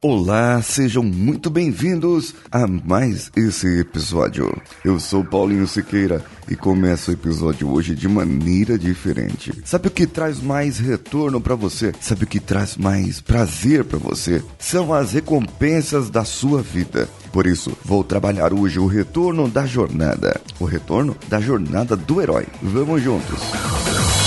Olá, sejam muito bem-vindos a mais esse episódio. Eu sou Paulinho Siqueira e começo o episódio hoje de maneira diferente. Sabe o que traz mais retorno para você? Sabe o que traz mais prazer para você? São as recompensas da sua vida. Por isso, vou trabalhar hoje o retorno da jornada. O retorno da jornada do herói. Vamos juntos.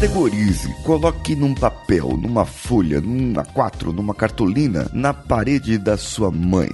Categorize, coloque num papel, numa folha, numa quatro, numa cartolina, na parede da sua mãe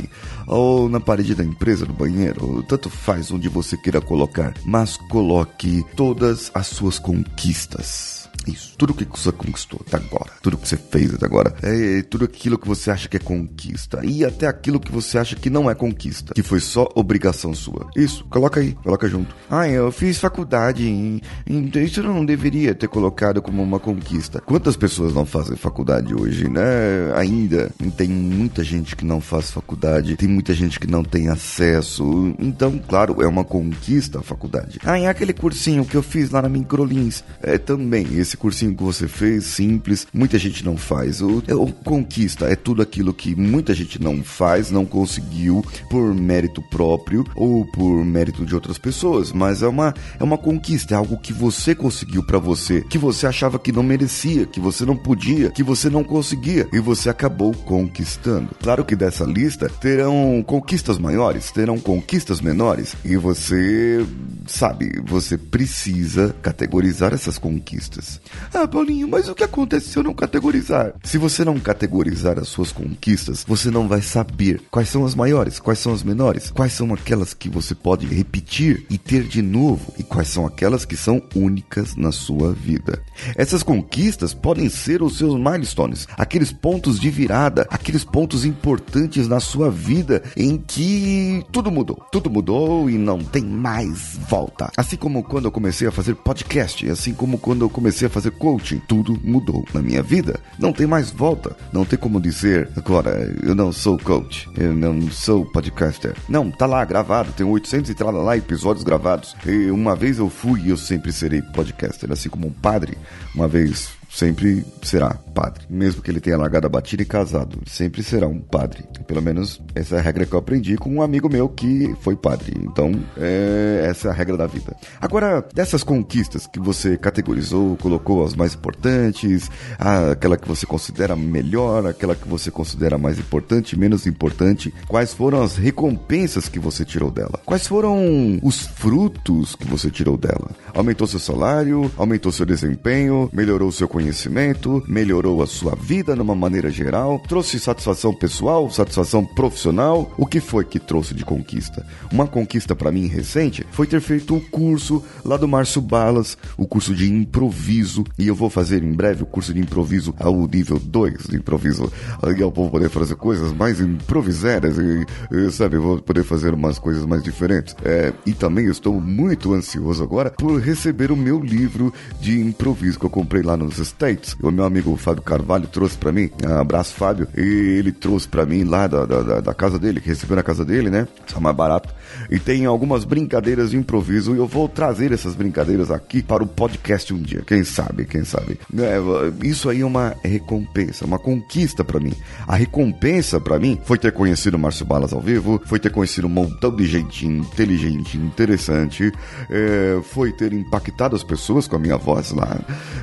ou na parede da empresa, do banheiro, tanto faz onde você queira colocar, mas coloque todas as suas conquistas isso. Tudo que você conquistou até agora, tudo que você fez até agora, é tudo aquilo que você acha que é conquista e até aquilo que você acha que não é conquista, que foi só obrigação sua. Isso, coloca aí, coloca junto. Ah, eu fiz faculdade, em, em, isso eu não deveria ter colocado como uma conquista. Quantas pessoas não fazem faculdade hoje, né? Ainda tem muita gente que não faz faculdade, tem muita gente que não tem acesso. Então, claro, é uma conquista a faculdade. Ah, é aquele cursinho que eu fiz lá na Microlins. É também esse esse cursinho que você fez, simples, muita gente não faz. O, é, o conquista é tudo aquilo que muita gente não faz, não conseguiu por mérito próprio ou por mérito de outras pessoas, mas é uma, é uma conquista, é algo que você conseguiu para você, que você achava que não merecia, que você não podia, que você não conseguia e você acabou conquistando. Claro que dessa lista terão conquistas maiores, terão conquistas menores e você sabe, você precisa categorizar essas conquistas. Ah, Paulinho, mas o que acontece se eu não categorizar? Se você não categorizar as suas conquistas, você não vai saber quais são as maiores, quais são as menores, quais são aquelas que você pode repetir e ter de novo e quais são aquelas que são únicas na sua vida. Essas conquistas podem ser os seus milestones, aqueles pontos de virada, aqueles pontos importantes na sua vida em que tudo mudou. Tudo mudou e não tem mais volta. Assim como quando eu comecei a fazer podcast, assim como quando eu comecei a fazer coaching, tudo mudou na minha vida. Não tem mais volta. Não tem como dizer agora, eu não sou coach, eu não sou podcaster. Não, tá lá gravado, tem 800 e lá episódios gravados. E uma vez eu fui e eu sempre serei podcaster, assim como um padre. Uma vez sempre será padre. Mesmo que ele tenha largado a batida e casado, sempre será um padre. Pelo menos essa é a regra que eu aprendi com um amigo meu que foi padre. Então, é, essa é a regra da vida. Agora, dessas conquistas que você categorizou, colocou as mais importantes, aquela que você considera melhor, aquela que você considera mais importante, menos importante, quais foram as recompensas que você tirou dela? Quais foram os frutos que você tirou dela? Aumentou seu salário, aumentou seu desempenho, melhorou seu conhecimento conhecimento, melhorou a sua vida de uma maneira geral, trouxe satisfação pessoal, satisfação profissional. O que foi que trouxe de conquista? Uma conquista para mim recente foi ter feito o um curso lá do Márcio Balas, o curso de improviso, e eu vou fazer em breve o curso de improviso ao nível 2 de improviso. Aí eu vou poder fazer coisas mais improvisadas e, e sabe, vou poder fazer umas coisas mais diferentes. É, e também estou muito ansioso agora por receber o meu livro de improviso que eu comprei lá nos States. O meu amigo Fábio Carvalho trouxe para mim, abraço Fábio, e ele trouxe para mim lá da, da, da, casa dele, que recebeu na casa dele, né? Só mais barato. e tem algumas brincadeiras de improviso e eu vou trazer essas brincadeiras aqui para o podcast um dia. Quem sabe, quem sabe. É, isso aí é uma recompensa, uma conquista para mim. A recompensa para mim foi ter conhecido o Márcio Balas ao vivo, foi ter conhecido um montão de gente inteligente, interessante, é, foi ter impactado as pessoas com a minha voz lá,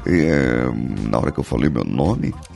é, na hora que eu falei meu nome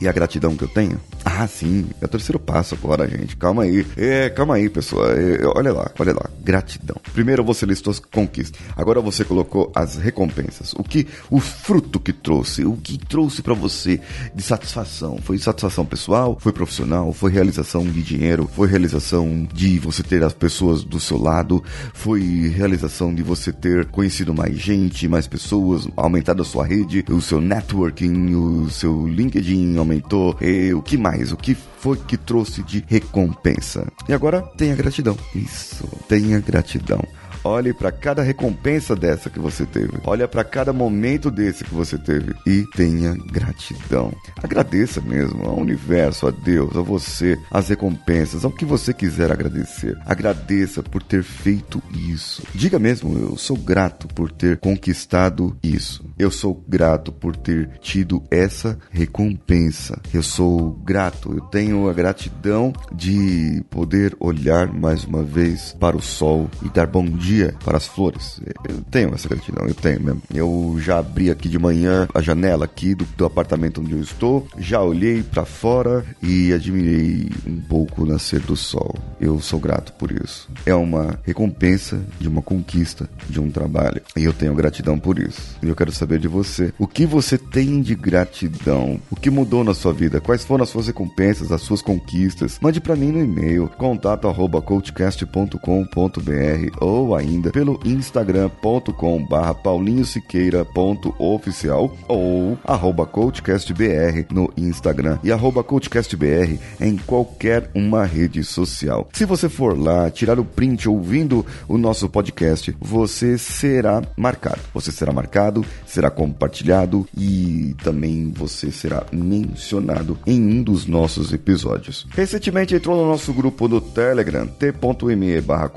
e a gratidão que eu tenho. Ah, sim, é o terceiro passo agora, gente. Calma aí. É, calma aí, pessoal. É, olha lá, olha lá. Gratidão. Primeiro você listou as conquistas. Agora você colocou as recompensas. O que, o fruto que trouxe, o que trouxe para você de satisfação. Foi satisfação pessoal, foi profissional, foi realização de dinheiro, foi realização de você ter as pessoas do seu lado, foi realização de você ter conhecido mais gente, mais pessoas, aumentado a sua rede, o seu networking, o seu LinkedIn aumentou. E o que mais? O que foi que trouxe de recompensa? E agora tenha gratidão. Isso, tenha gratidão. Olhe para cada recompensa dessa que você teve. Olha para cada momento desse que você teve e tenha gratidão. Agradeça mesmo ao universo, a Deus, a você, as recompensas, ao que você quiser agradecer. Agradeça por ter feito isso. Diga mesmo, eu sou grato por ter conquistado isso. Eu sou grato por ter tido essa recompensa. Eu sou grato, eu tenho a gratidão de poder olhar mais uma vez para o sol e dar bom dia dia para as flores. Eu tenho essa gratidão, eu tenho mesmo. Eu já abri aqui de manhã a janela aqui do, do apartamento onde eu estou, já olhei para fora e admirei um pouco o nascer do sol. Eu sou grato por isso. É uma recompensa de uma conquista, de um trabalho. E eu tenho gratidão por isso. E eu quero saber de você. O que você tem de gratidão? O que mudou na sua vida? Quais foram as suas recompensas, as suas conquistas? Mande para mim no e-mail contato@coachcast.com.br ou ainda pelo instagram.com barra paulinhosiqueira.oficial ou arroba coachcastbr no Instagram e arroba coachcastbr em qualquer uma rede social. Se você for lá tirar o print ouvindo o nosso podcast, você será marcado. Você será marcado, será compartilhado e também você será mencionado em um dos nossos episódios. Recentemente entrou no nosso grupo do Telegram, t.me barra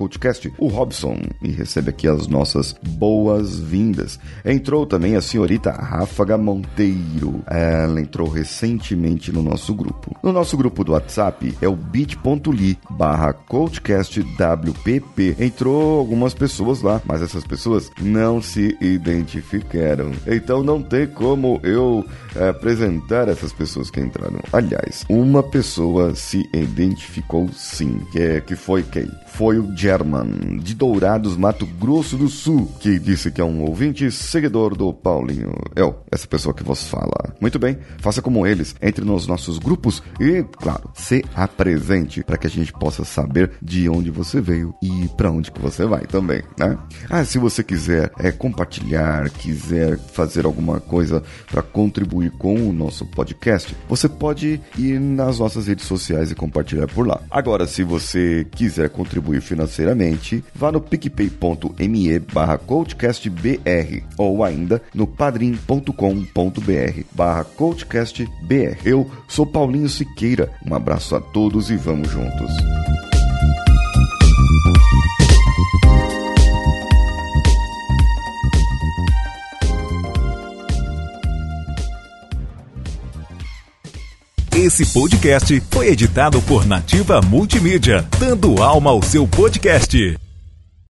o Robson e recebe aqui as nossas boas-vindas. Entrou também a senhorita Ráfaga Monteiro. Ela entrou recentemente no nosso grupo. No nosso grupo do WhatsApp é o bit.ly barra coachcastwpp. Entrou algumas pessoas lá, mas essas pessoas não se identificaram. Então não tem como eu é, apresentar essas pessoas que entraram. Aliás, uma pessoa se identificou sim, que, é, que foi quem? Foi o German, de Dourados, Mato Grosso do Sul, que disse que é um ouvinte seguidor do Paulinho. Eu, essa pessoa que vos fala. Muito bem, faça como eles, entre nos nossos grupos e, claro, se apresente para que a gente possa saber de onde você veio e para onde que você vai também, né? Ah, se você quiser é, compartilhar, quiser fazer alguma coisa para contribuir com o nosso podcast, você pode ir nas nossas redes sociais e compartilhar por lá. Agora, se você quiser contribuir financeiramente, vá no picpay.me barra coachcastbr ou ainda no padrim.com.br barra coachcastbr. Eu sou Paulinho Siqueira. Um abraço a todos e vamos juntos. Esse podcast foi editado por Nativa Multimídia, dando alma ao seu podcast.